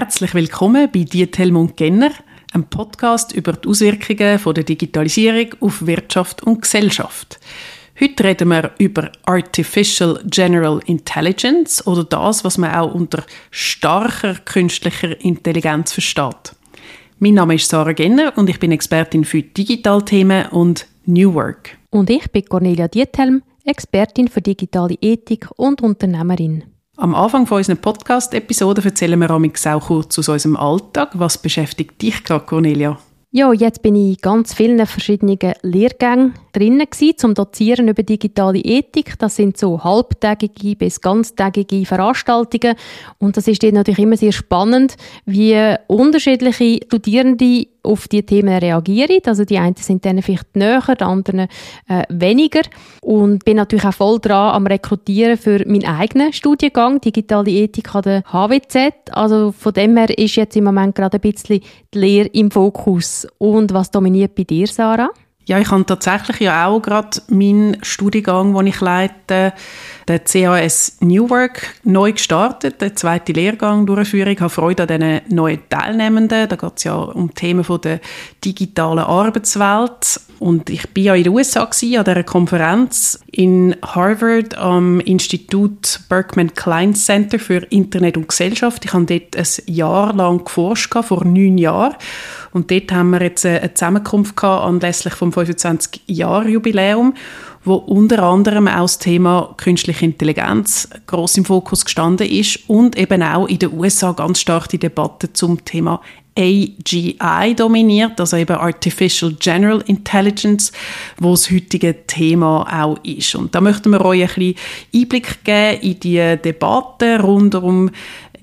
Herzlich willkommen bei Diethelmund Genner, einem Podcast über die Auswirkungen von der Digitalisierung auf Wirtschaft und Gesellschaft. Heute reden wir über Artificial General Intelligence oder das, was man auch unter starker künstlicher Intelligenz versteht. Mein Name ist Sarah Genner und ich bin Expertin für Digitalthemen und New Work. Und ich bin Cornelia Diethelm, Expertin für digitale Ethik und Unternehmerin. Am Anfang von unserer Podcast-Episode erzählen wir auch kurz aus unserem Alltag. Was beschäftigt dich gerade, Cornelia? Ja, jetzt bin ich in ganz vielen verschiedenen Lehrgängen drinnen zum Dozieren über digitale Ethik. Das sind so halbtägige bis ganztägige Veranstaltungen. Und das ist natürlich immer sehr spannend, wie unterschiedliche Studierende auf die Themen reagieren. Also die einen sind dann vielleicht näher, die anderen äh, weniger. Und bin natürlich auch voll dran am Rekrutieren für meinen eigenen Studiengang, Digitale Ethik an der HWZ. Also von dem her ist jetzt im Moment gerade ein bisschen die Lehre im Fokus. Und was dominiert bei dir, Sarah? Ja, ich habe tatsächlich ja auch gerade meinen Studiengang, den ich leite, der CAS New Work, neu gestartet, der zweite Lehrgang Durchführung. Ich habe Freude an diesen neuen Teilnehmenden. Da geht es ja um Themen der digitalen Arbeitswelt. Und ich bin ja in den USA gewesen, an dieser Konferenz in Harvard am Institut Berkman Klein Center für Internet und Gesellschaft. Ich habe dort ein Jahr lang geforscht, vor neun Jahren. Und dort haben wir jetzt eine Zusammenkunft gehabt anlässlich vom 25-Jahr-Jubiläum, wo unter anderem auch das Thema künstliche Intelligenz groß im Fokus gestanden ist und eben auch in den USA ganz stark die Debatte zum Thema AGI dominiert, also eben Artificial General Intelligence, wo das heutige Thema auch ist. Und da möchten wir euch ein bisschen Einblick geben in die Debatte rund um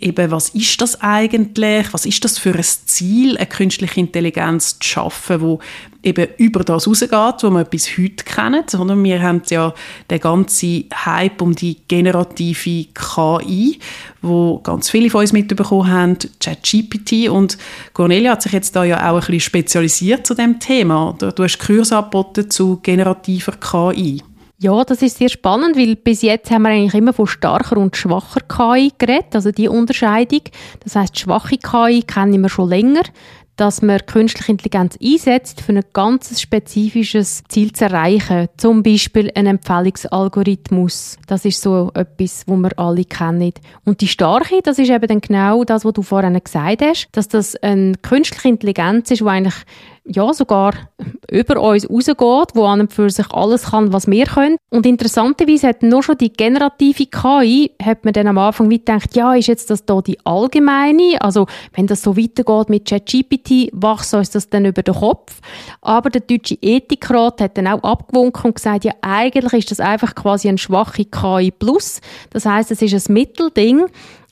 eben, was ist das eigentlich? Was ist das für ein Ziel, eine künstliche Intelligenz zu schaffen, wo eben über das rausgeht, wo wir bis heute kennen, sondern wir haben ja den ganzen Hype um die generative KI, wo ganz viele von uns mitbekommen haben, ChatGPT und Cornelia hat sich jetzt da ja auch ein bisschen spezialisiert zu dem Thema. Du hast Kurs angeboten zu generativer KI. Ja, das ist sehr spannend, weil bis jetzt haben wir eigentlich immer von starker und schwacher KI geredet, also die Unterscheidung. Das heißt, schwache KI kennen wir schon länger dass man künstliche Intelligenz einsetzt, für ein ganz spezifisches Ziel zu erreichen. Zum Beispiel ein Empfehlungsalgorithmus. Das ist so etwas, wo wir alle kennen. Und die starke, das ist eben dann genau das, was du vorhin gesagt hast, dass das eine künstliche Intelligenz ist, die eigentlich ja, sogar über uns rausgeht, wo an und für sich alles kann, was wir können. Und interessanterweise hat nur schon die generative KI, hat man dann am Anfang wie gedacht, ja, ist jetzt das da die allgemeine? Also, wenn das so weitergeht mit ChatGPT, wächst uns das dann über den Kopf. Aber der deutsche Ethikrat hat dann auch abgewunken und gesagt, ja, eigentlich ist das einfach quasi ein schwache KI plus. Das heißt, es ist ein Mittelding.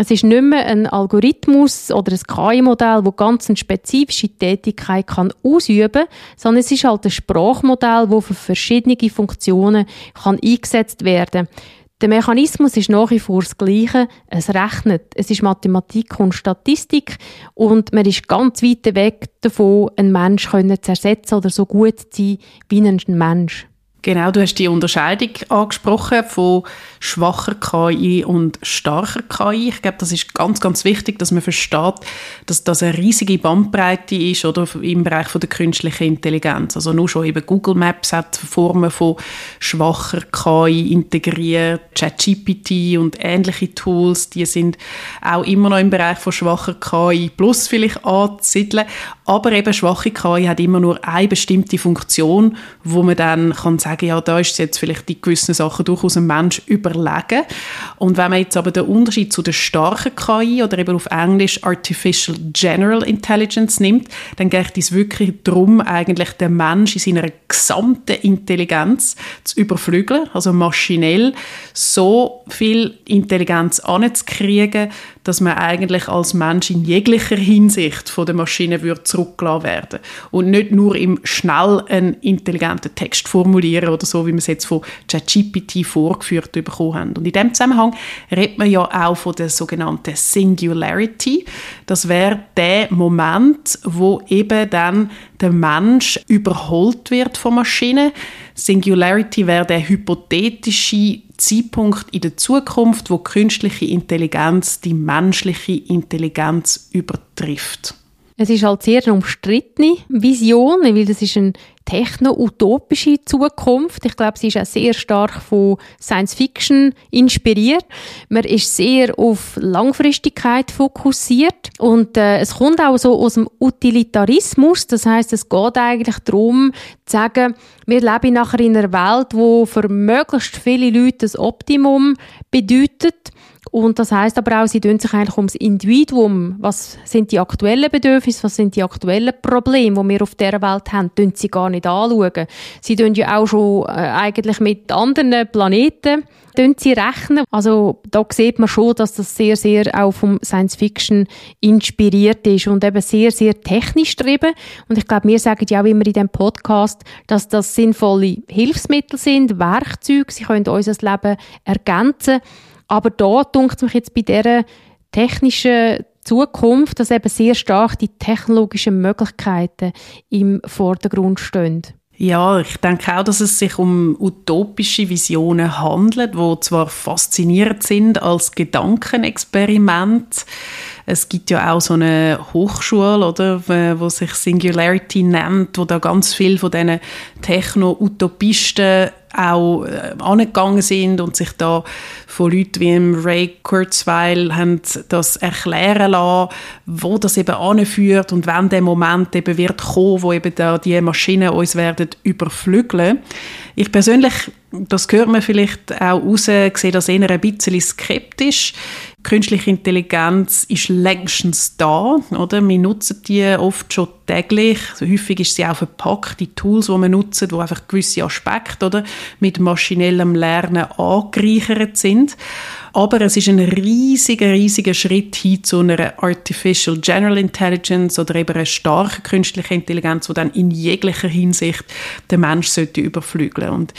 Es ist nicht mehr ein Algorithmus oder ein KI-Modell, das ganz eine spezifische Tätigkeit kann ausüben kann, sondern es ist halt ein Sprachmodell, das für verschiedene Funktionen kann eingesetzt werden kann. Der Mechanismus ist nach wie vor das Gleiche. Es rechnet. Es ist Mathematik und Statistik. Und man ist ganz weit weg davon, einen Mensch zu ersetzen oder so gut zu sein wie ein Mensch. Genau, du hast die Unterscheidung angesprochen von schwacher KI und starker KI. Ich glaube, das ist ganz, ganz wichtig, dass man versteht, dass das eine riesige Bandbreite ist oder im Bereich von der künstlichen Intelligenz. Also nur schon eben Google Maps hat Formen von schwacher KI integriert, ChatGPT und ähnliche Tools, die sind auch immer noch im Bereich von schwacher KI plus vielleicht anzusiedeln. Aber eben schwache KI hat immer nur eine bestimmte Funktion, wo man dann kann sagen, ja, da ist jetzt vielleicht die gewissen Sachen durchaus ein Mensch überlegen. Und wenn man jetzt aber den Unterschied zu der starken KI oder eben auf Englisch Artificial General Intelligence nimmt, dann geht es wirklich darum, eigentlich den Mensch in seiner gesamten Intelligenz zu überflügeln, also maschinell so viel Intelligenz anzukriegen, dass man eigentlich als Mensch in jeglicher Hinsicht von der Maschine wird zurückgelassen werden und nicht nur im schnell einen intelligenten Text formulieren oder so, wie wir es jetzt von ChatGPT vorgeführt bekommen haben. Und in dem Zusammenhang redet man ja auch von der sogenannten Singularity. Das wäre der Moment, wo eben dann der Mensch überholt wird von Maschinen Singularity wäre der hypothetische Zeitpunkt in der Zukunft, wo künstliche Intelligenz die menschliche Intelligenz übertrifft. Es ist halt sehr eine umstrittene Vision, weil das ist eine techno-utopische Zukunft. Ich glaube, sie ist auch sehr stark von Science Fiction inspiriert. Man ist sehr auf Langfristigkeit fokussiert und äh, es kommt auch so aus dem Utilitarismus. Das heißt, es geht eigentlich darum, zu sagen, wir leben nachher in einer Welt, wo für möglichst viele Leute das Optimum bedeutet und das heißt aber auch, sie tun sich eigentlich ums Individuum. Was sind die aktuellen Bedürfnisse, was sind die aktuellen Probleme, die wir auf dieser Welt haben, tun sie gar nicht anschauen. Sie tun ja auch schon äh, eigentlich mit anderen Planeten tun sie rechnen. Also da sieht man schon, dass das sehr, sehr auch vom Science Fiction inspiriert ist und eben sehr, sehr technisch getrieben. Und ich glaube, wir sagen ja auch immer in dem Podcast, dass das sinnvolle Hilfsmittel sind, Werkzeuge. Sie können unser Leben ergänzen. Aber da dunkt mich jetzt bei dieser technischen Zukunft, dass eben sehr stark die technologischen Möglichkeiten im Vordergrund stehen. Ja, ich denke auch, dass es sich um utopische Visionen handelt, wo zwar faszinierend sind als Gedankenexperiment. Es gibt ja auch so eine Hochschule, oder, wo sich Singularity nennt, wo da ganz viel von diesen Techno-Utopisten auch äh, angegangen sind und sich da von Leuten wie Ray Kurzweil haben das erklären lassen, wo das eben anführt und wann der Moment eben wird kommen, wo eben da die Maschinen uns werden überflügeln. Ich persönlich, das hört man vielleicht auch raus, sehe das eher ein bisschen skeptisch. Künstliche Intelligenz ist längstens da, oder? Wir nutzen die oft schon täglich. Also häufig ist sie auch verpackt, die Tools, die wir nutzen, wo einfach gewisse Aspekte, oder? Mit maschinellem Lernen angereichert sind. Aber es ist ein riesiger, riesiger Schritt hin zu einer Artificial General Intelligence oder eben einer starken künstlichen Intelligenz, die dann in jeglicher Hinsicht den Mensch sollte überflügeln. Und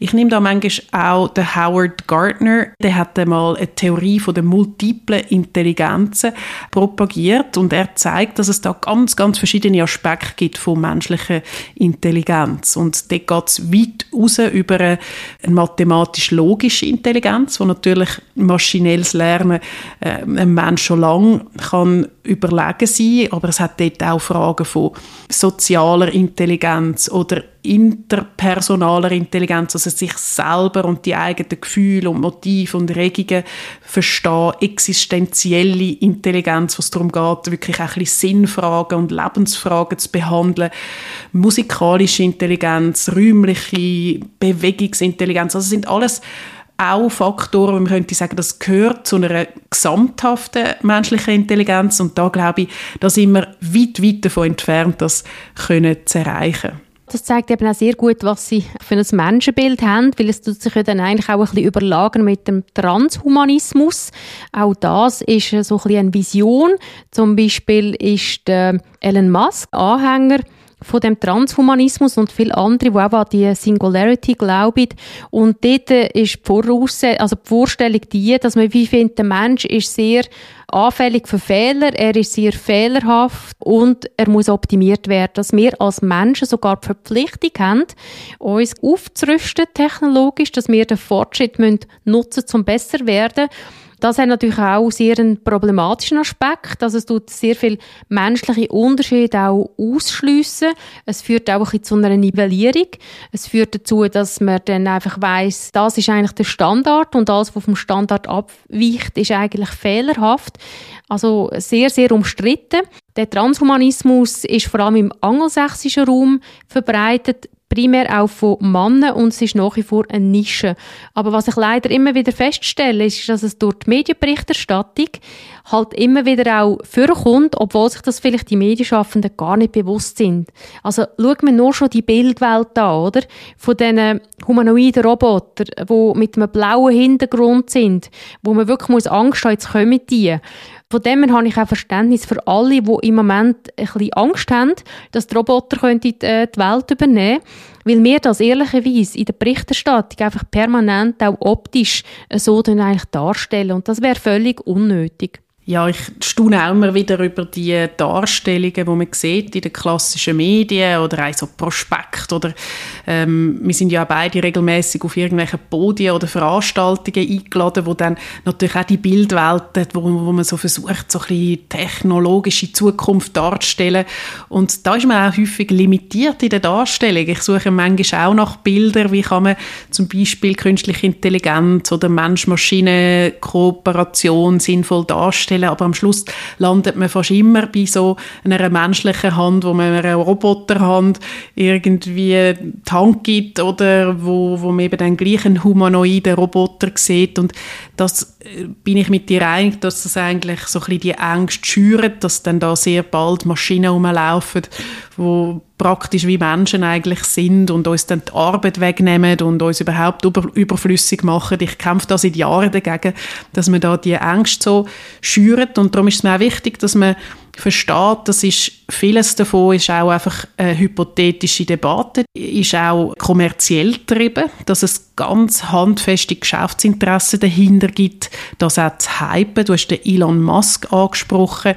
ich nehme da manchmal auch den Howard Gardner, der hat einmal eine Theorie von der multiplen Intelligenzen propagiert und er zeigt, dass es da ganz, ganz verschiedene Aspekte gibt von menschlicher Intelligenz. Und dort geht es weit raus über eine mathematisch-logische Intelligenz, wo natürlich maschinelles Lernen äh, ein Mensch schon lange kann überlegen sein, aber es hat dort auch Fragen von sozialer Intelligenz oder interpersonaler Intelligenz, also sich selber und die eigenen Gefühle und Motive und Regungen verstehen, existenzielle Intelligenz, was darum geht, wirklich auch ein bisschen Sinnfragen und Lebensfragen zu behandeln, musikalische Intelligenz, räumliche Bewegungsintelligenz, also sind alles auch Faktoren, wo man könnte sagen, das gehört zu einer gesamthaften menschlichen Intelligenz und da glaube ich, da sind wir weit, weit davon entfernt, das können zu erreichen. Das zeigt eben auch sehr gut, was sie für ein Menschenbild haben, weil es tut sich ja dann eigentlich auch ein bisschen überlagern mit dem Transhumanismus. Auch das ist so ein bisschen eine Vision. Zum Beispiel ist Elon Musk Anhänger von dem Transhumanismus und viele andere, die auch an die Singularity glauben. Und dort ist die, Voraussetzung, also die Vorstellung die, dass man wie findet, der Mensch ist sehr anfällig für Fehler, er ist sehr fehlerhaft und er muss optimiert werden. Dass wir als Menschen sogar die Verpflichtung haben, uns aufzurüsten technologisch, dass wir den Fortschritt nutzen müssen, um besser zu werden das hat natürlich auch sehr einen problematischen Aspekt. Also es tut sehr viel menschliche Unterschiede auch ausschliessen. Es führt auch ein zu einer Nivellierung. Es führt dazu, dass man dann einfach weiß, das ist eigentlich der Standard und alles, was vom Standard abweicht, ist eigentlich fehlerhaft. Also sehr, sehr umstritten. Der Transhumanismus ist vor allem im angelsächsischen Raum verbreitet primär auch von Männern und es ist nach wie vor eine Nische. Aber was ich leider immer wieder feststelle, ist, dass es durch die Medienberichterstattung halt immer wieder auch vorkommt, obwohl sich das vielleicht die Medienschaffenden gar nicht bewusst sind. Also schaut man nur schon die Bildwelt an, oder? Von diesen humanoiden Robotern, die mit einem blauen Hintergrund sind, wo man wirklich muss Angst haben, jetzt kommen die. Von dem her habe ich auch Verständnis für alle, die im Moment ein bisschen Angst haben, dass die Roboter äh, die Welt übernehmen könnten. Weil wir das ehrlicherweise in der Berichterstattung einfach permanent auch optisch so eigentlich darstellen. Und das wäre völlig unnötig. Ja, ich staune auch immer wieder über die Darstellungen, die man sieht in den klassischen Medien oder auch so Prospekt oder Ähm, wir sind ja beide regelmäßig auf irgendwelche Podien oder Veranstaltungen eingeladen, wo dann natürlich auch die Bildwelt, wo, wo man so versucht, so ein bisschen technologische Zukunft darzustellen. Und da ist man auch häufig limitiert in der Darstellung. Ich suche manchmal auch nach Bildern, wie kann man zum Beispiel künstliche Intelligenz oder Mensch-Maschine-Kooperation sinnvoll darstellen, aber am Schluss landet man fast immer bei so einer menschlichen Hand, wo man einer Roboterhand irgendwie die Hand gibt oder wo, wo man eben dann gleich humanoiden Roboter sieht. Und das äh, bin ich mit dir einig, dass das eigentlich so ein bisschen die Angst schürt, dass dann da sehr bald Maschinen rumlaufen, wo praktisch wie Menschen eigentlich sind und uns dann die Arbeit wegnehmen und uns überhaupt über, überflüssig machen. Ich kämpfe da seit Jahren dagegen, dass man da die Angst so schürt und darum ist es mir auch wichtig, dass man versteht, das ist, vieles davon ist auch einfach eine hypothetische Debatte, ist auch kommerziell getrieben, dass es ganz handfeste Geschäftsinteressen dahinter gibt, das auch zu hypen. Du hast den Elon Musk angesprochen,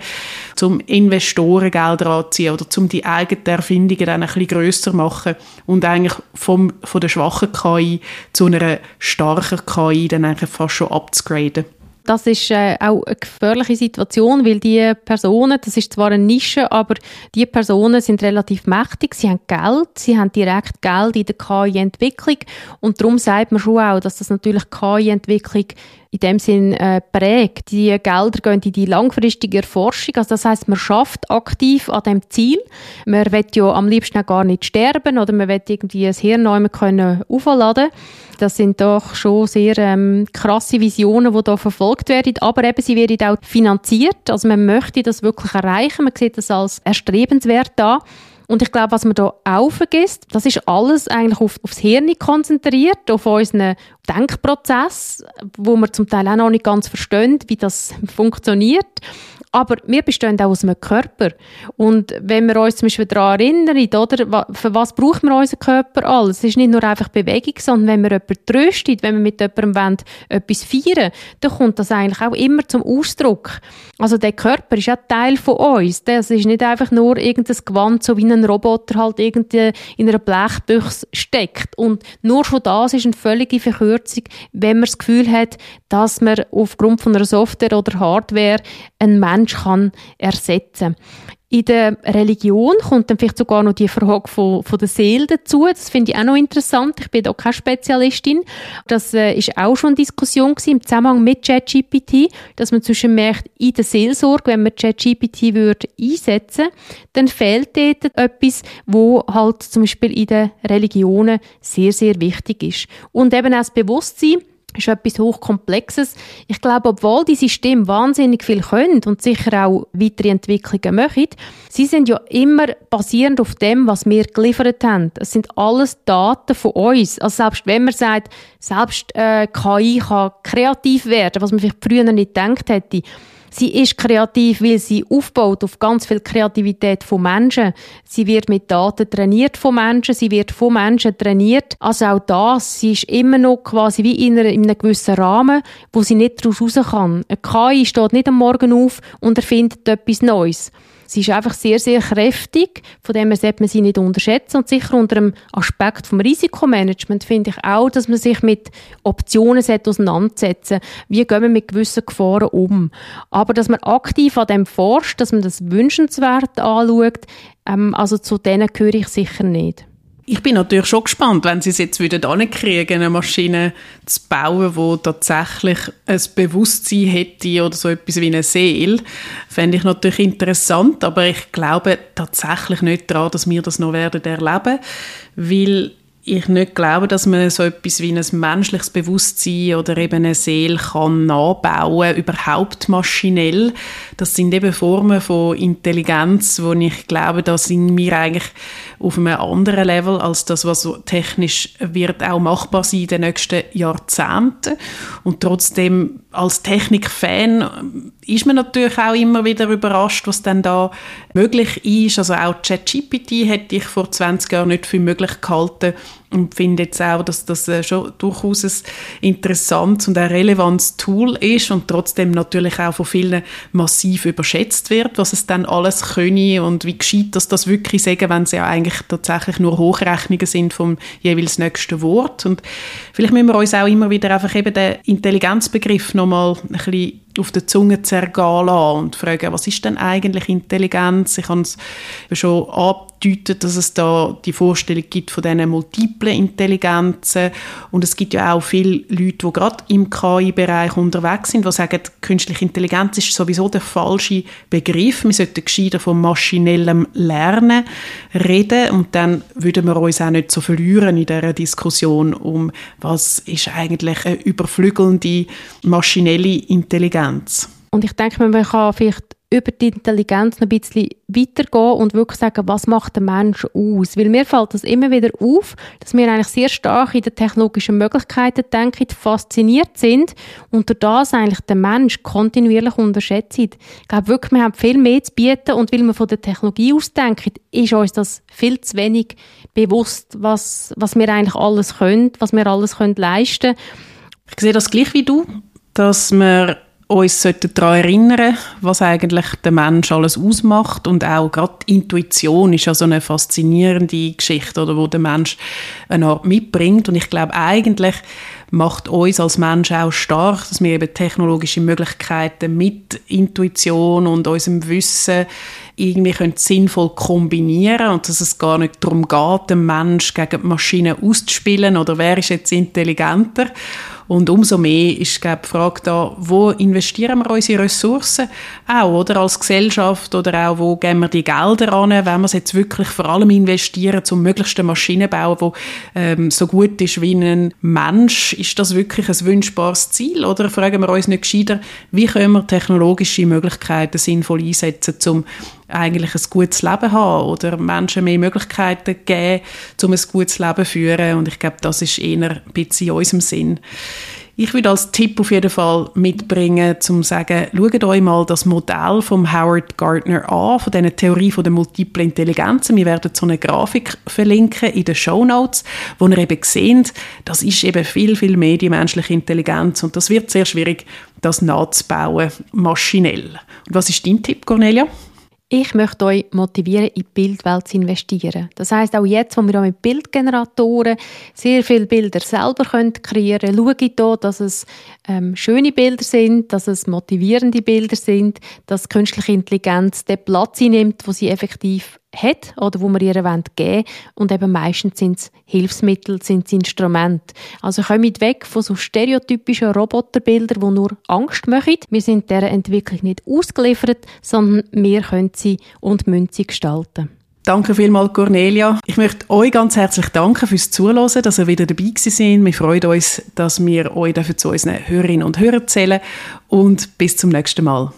zum Investorengelder anziehen oder zum die eigenen Erfindungen dann ein bisschen grösser machen und eigentlich vom, von der schwachen KI zu einer starken KI dann eigentlich fast schon abzugraden. Das ist äh, auch eine gefährliche Situation, weil die Personen, das ist zwar eine Nische, aber die Personen sind relativ mächtig, sie haben Geld, sie haben direkt Geld in der KI-Entwicklung und darum sagt man schon auch, dass das natürlich KI-Entwicklung in dem Sinn äh, prägt. Die Gelder gehen in die langfristige Erforschung. Also das heißt, man schafft aktiv an dem Ziel. Man will ja am liebsten gar nicht sterben oder man will irgendwie das Hirn können aufladen. Das sind doch schon sehr ähm, krasse Visionen, die da verfolgt werden. Aber eben, sie werden auch finanziert. Also man möchte das wirklich erreichen. Man sieht das als erstrebenswert an. Und ich glaube, was man da auch vergisst, das ist alles eigentlich auf, aufs Hirn konzentriert, auf unseren Denkprozess, wo wir zum Teil auch noch nicht ganz verstehen, wie das funktioniert. Aber wir bestehen auch aus einem Körper. Und wenn wir uns zum Beispiel daran erinnern, oder, für was braucht man unseren Körper alles? Es ist nicht nur einfach Bewegung, sondern wenn wir jemanden tröstet, wenn wir mit jemandem wollen, etwas feiern dann kommt das eigentlich auch immer zum Ausdruck. Also der Körper ist ja Teil von uns. Das ist nicht einfach nur irgendein Gewand, so wie ein Roboter halt irgendwie in einer Blechbüchse steckt. Und nur schon das ist eine völlige Verkürzung, wenn man das Gefühl hat, dass man aufgrund von einer Software oder Hardware einen Mensch kann ersetzen in der Religion kommt dann vielleicht sogar noch die Frage von, von der Seele dazu. Das finde ich auch noch interessant. Ich bin da keine Spezialistin. Das äh, ist auch schon eine Diskussion im Zusammenhang mit ChatGPT, dass man zwischen merkt, in der Seelsorge, wenn man ChatGPT würde einsetzen, dann fehlt dort etwas, wo halt zum Beispiel in den Religionen sehr, sehr wichtig ist. Und eben auch das Bewusstsein, ist etwas hochkomplexes. Ich glaube, obwohl die Systeme wahnsinnig viel können und sicher auch weitere Entwicklungen machen, sie sind ja immer basierend auf dem, was wir geliefert haben. Es sind alles Daten von uns. Also selbst wenn man sagt, selbst äh, KI kann kreativ werden, was man vielleicht früher nicht gedacht hätte, Sie ist kreativ, weil sie aufbaut auf ganz viel Kreativität von Menschen. Sie wird mit Daten trainiert von Menschen, sie wird von Menschen trainiert. Also auch das, sie ist immer noch quasi wie in, einem gewissen Rahmen, wo sie nicht daraus raus kann. Eine KI steht nicht am Morgen auf und erfindet etwas Neues. Sie ist einfach sehr, sehr kräftig, von dem her sollte man sie nicht unterschätzen. Und sicher unter dem Aspekt vom Risikomanagement finde ich auch, dass man sich mit Optionen auseinandersetzen Wie gehen wir mit gewissen Gefahren um? Aber dass man aktiv an dem forscht, dass man das wünschenswert anschaut, ähm, also zu denen gehöre ich sicher nicht. Ich bin natürlich schon gespannt, wenn sie es jetzt wieder kriegen, eine Maschine zu bauen, die tatsächlich ein Bewusstsein hätte oder so etwas wie eine Seele. Fände ich natürlich interessant, aber ich glaube tatsächlich nicht daran, dass wir das noch werden erleben, weil ich nicht glaube, dass man so etwas wie ein menschliches Bewusstsein oder eben eine Seele kann nachbauen, überhaupt maschinell. Das sind eben Formen von Intelligenz, wo ich glaube, da sind wir eigentlich auf einem anderen Level als das, was technisch wird auch machbar sein in den nächsten Jahrzehnten. Und trotzdem als Technikfan ist man natürlich auch immer wieder überrascht, was dann da möglich ist. Also auch ChatGPT hätte ich vor 20 Jahren nicht für möglich gehalten und finde jetzt auch, dass das äh, schon durchaus ein interessantes und ein relevantes Tool ist und trotzdem natürlich auch von vielen massiv überschätzt wird, was es dann alles könne und wie gescheit dass das wirklich sagen, wenn es ja eigentlich tatsächlich nur Hochrechnungen sind vom jeweils nächsten Wort. Und vielleicht müssen wir uns auch immer wieder einfach eben den Intelligenzbegriff nochmal ein bisschen auf der Zunge zergehen lassen und fragen, was ist denn eigentlich Intelligenz? Ich habe es schon angedeutet, dass es da die Vorstellung gibt von diesen multiplen Intelligenzen und es gibt ja auch viele Leute, die gerade im KI-Bereich unterwegs sind, die sagen, künstliche Intelligenz ist sowieso der falsche Begriff. Wir sollten gescheiter von maschinellem Lernen reden und dann würden wir uns auch nicht so verlieren in dieser Diskussion um, was ist eigentlich eine überflügelnde maschinelle Intelligenz Intelligenz. Und ich denke, man kann vielleicht über die Intelligenz noch ein bisschen weitergehen und wirklich sagen, was macht der Mensch aus? Weil mir fällt das immer wieder auf, dass wir eigentlich sehr stark in den technologischen Möglichkeiten denken, fasziniert sind und durch das eigentlich der Mensch kontinuierlich unterschätzt. Ich glaube wirklich, wir haben viel mehr zu bieten und weil wir von der Technologie aus denken, ist uns das viel zu wenig bewusst, was, was wir eigentlich alles können, was wir alles können leisten Ich sehe das gleich wie du, dass wir uns daran erinnern was eigentlich der Mensch alles ausmacht. Und auch gerade Intuition ist ja so eine faszinierende Geschichte, oder, wo der Mensch eine Art mitbringt. Und ich glaube eigentlich macht uns als Mensch auch stark, dass wir eben technologische Möglichkeiten mit Intuition und unserem Wissen irgendwie können sinnvoll kombinieren und dass es gar nicht darum geht, den Mensch gegen die Maschine auszuspielen oder wer ist jetzt intelligenter und umso mehr ist glaube die Frage da, wo investieren wir unsere Ressourcen? Auch, oder? Als Gesellschaft oder auch, wo geben wir die Gelder an, wenn wir es jetzt wirklich vor allem investieren zum möglichsten Maschinenbau, wo ähm, so gut ist wie ein Mensch, ist das wirklich ein wünschbares Ziel oder? Fragen wir uns nicht gescheiter, wie können wir technologische Möglichkeiten sinnvoll einsetzen, um eigentlich ein gutes Leben haben oder Menschen mehr Möglichkeiten geben, um ein gutes Leben zu führen. Und ich glaube, das ist eher ein bisschen in unserem Sinn. Ich würde als Tipp auf jeden Fall mitbringen, zum zu sagen, schaut euch mal das Modell von Howard Gardner an, von dieser Theorie von der multiplen Intelligenzen. Wir werden so eine Grafik verlinken in den Show Notes, wo ihr eben seht, das ist eben viel, viel mehr die menschliche Intelligenz und das wird sehr schwierig, das nachzubauen, maschinell. Und was ist dein Tipp, Cornelia? Ich möchte euch motivieren, in die Bildwelt zu investieren. Das heißt auch jetzt, wo wir mit Bildgeneratoren sehr viele Bilder selber kreieren können, schaue ich hier, dass es ähm, schöne Bilder sind, dass es motivierende Bilder sind, dass künstliche Intelligenz den Platz einnimmt, wo sie effektiv hat oder wo wir ihr geben wollen. Und eben meistens sind es Hilfsmittel, sind es Instrumente. Also kommen weg von so stereotypischen Roboterbildern, die nur Angst machen. Wir sind dieser Entwicklung nicht ausgeliefert, sondern wir können sie und müssen sie gestalten. Danke vielmals, Cornelia. Ich möchte euch ganz herzlich danken fürs Zuhören, dass ihr wieder dabei sind. Wir freuen uns, dass wir euch zu unseren Hörerinnen und Hörern zählen und bis zum nächsten Mal.